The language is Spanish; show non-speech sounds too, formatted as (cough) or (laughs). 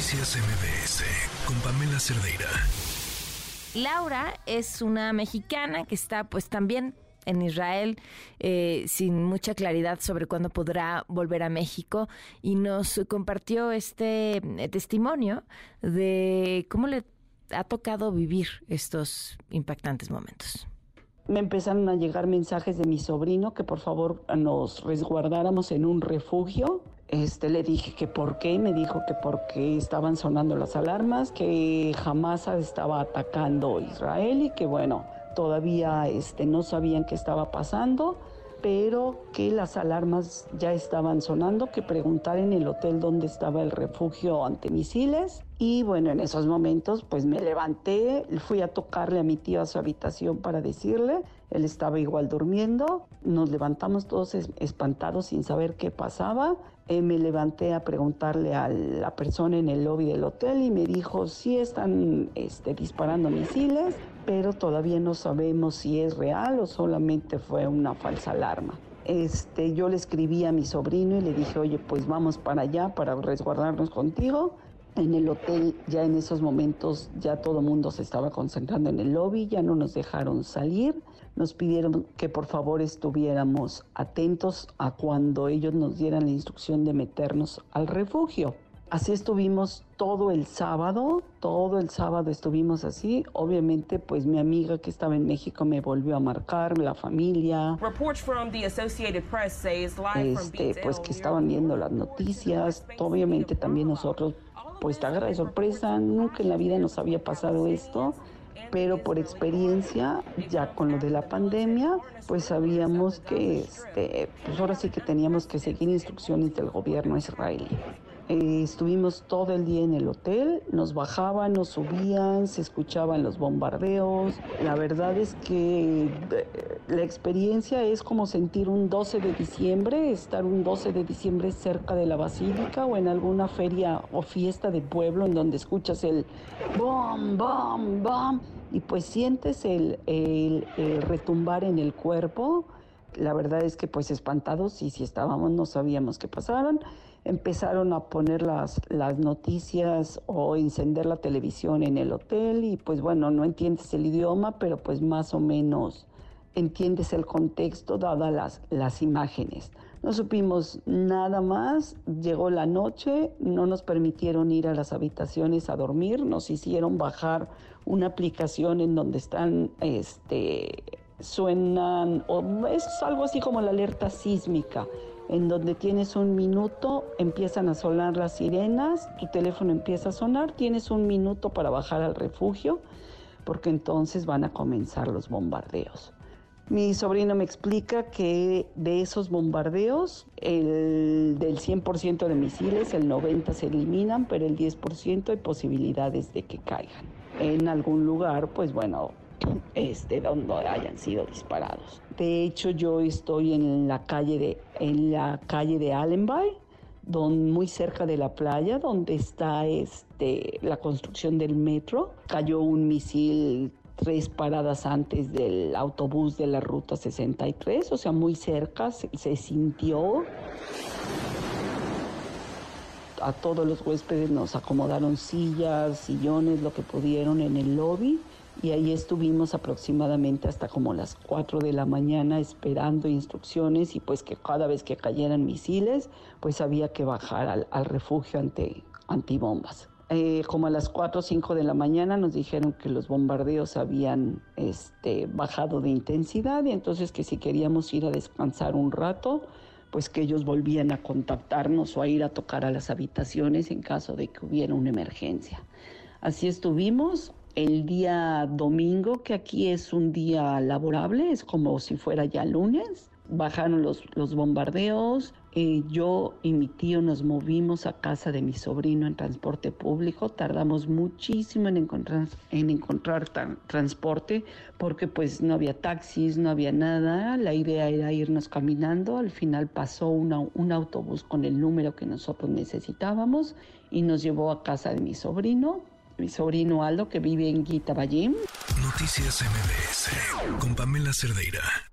Noticias MBS con Pamela Cerdeira. Laura es una mexicana que está pues también en Israel eh, sin mucha claridad sobre cuándo podrá volver a México y nos compartió este eh, testimonio de cómo le ha tocado vivir estos impactantes momentos me empezaron a llegar mensajes de mi sobrino que por favor nos resguardáramos en un refugio. Este, le dije que por qué, me dijo que porque estaban sonando las alarmas, que jamás estaba atacando Israel y que bueno, todavía este, no sabían qué estaba pasando pero que las alarmas ya estaban sonando, que preguntar en el hotel dónde estaba el refugio ante misiles. Y bueno, en esos momentos pues me levanté, fui a tocarle a mi tío a su habitación para decirle, él estaba igual durmiendo, nos levantamos todos espantados sin saber qué pasaba. Eh, me levanté a preguntarle a la persona en el lobby del hotel y me dijo, sí están este, disparando misiles, pero todavía no sabemos si es real o solamente fue una falsa alarma. Este, yo le escribí a mi sobrino y le dije, oye, pues vamos para allá para resguardarnos contigo. En el hotel ya en esos momentos ya todo el mundo se estaba concentrando en el lobby, ya no nos dejaron salir, nos pidieron que por favor estuviéramos atentos a cuando ellos nos dieran la instrucción de meternos al refugio. Así estuvimos todo el sábado, todo el sábado estuvimos así. Obviamente, pues mi amiga que estaba en México me volvió a marcar, la familia. Este, pues que estaban viendo las noticias. Obviamente también nosotros, pues te de sorpresa. Nunca en la vida nos había pasado esto pero por experiencia, ya con lo de la pandemia, pues sabíamos que, este, pues ahora sí que teníamos que seguir instrucciones del gobierno israelí. Eh, estuvimos todo el día en el hotel, nos bajaban, nos subían, se escuchaban los bombardeos. La verdad es que eh, la experiencia es como sentir un 12 de diciembre, estar un 12 de diciembre cerca de la basílica o en alguna feria o fiesta de pueblo en donde escuchas el bom, bom, bom y pues sientes el, retumbar en el cuerpo. La verdad es que pues espantados y si estábamos no sabíamos qué pasaron empezaron a poner las, las noticias o encender la televisión en el hotel y pues bueno, no entiendes el idioma, pero pues más o menos entiendes el contexto dadas las, las imágenes. No supimos nada más, llegó la noche, no nos permitieron ir a las habitaciones a dormir, nos hicieron bajar una aplicación en donde están, este, suenan, o es algo así como la alerta sísmica en donde tienes un minuto, empiezan a sonar las sirenas, tu teléfono empieza a sonar, tienes un minuto para bajar al refugio, porque entonces van a comenzar los bombardeos. Mi sobrino me explica que de esos bombardeos, el, del 100% de misiles, el 90% se eliminan, pero el 10% hay posibilidades de que caigan. En algún lugar, pues bueno, (laughs) este, donde hayan sido disparados. De hecho, yo estoy en la calle de, en la calle de Allenby, don, muy cerca de la playa, donde está este, la construcción del metro. Cayó un misil tres paradas antes del autobús de la ruta 63, o sea, muy cerca, se, sintió. A todos los huéspedes nos acomodaron sillas, sillones, lo que pudieron en el lobby y ahí estuvimos aproximadamente hasta como las 4 de la mañana esperando instrucciones y pues que cada vez que cayeran misiles pues había que bajar al, refugio ante antibombas. Eh, como a las 4 o 5 de la mañana nos dijeron que los bombardeos habían este, bajado de intensidad y entonces que si queríamos ir a descansar un rato, pues que ellos volvían a contactarnos o a ir a tocar a las habitaciones en caso de que hubiera una emergencia. Así estuvimos el día domingo, que aquí es un día laborable, es como si fuera ya lunes. Bajaron los, los bombardeos, eh, yo y mi tío nos movimos a casa de mi sobrino en transporte público. Tardamos muchísimo en encontrar, en encontrar transporte porque pues no había taxis, no había nada. La idea era irnos caminando. Al final pasó un autobús con el número que nosotros necesitábamos y nos llevó a casa de mi sobrino mi sobrino Aldo que vive en Guitabayim. Noticias MBS con Pamela Cerdeira.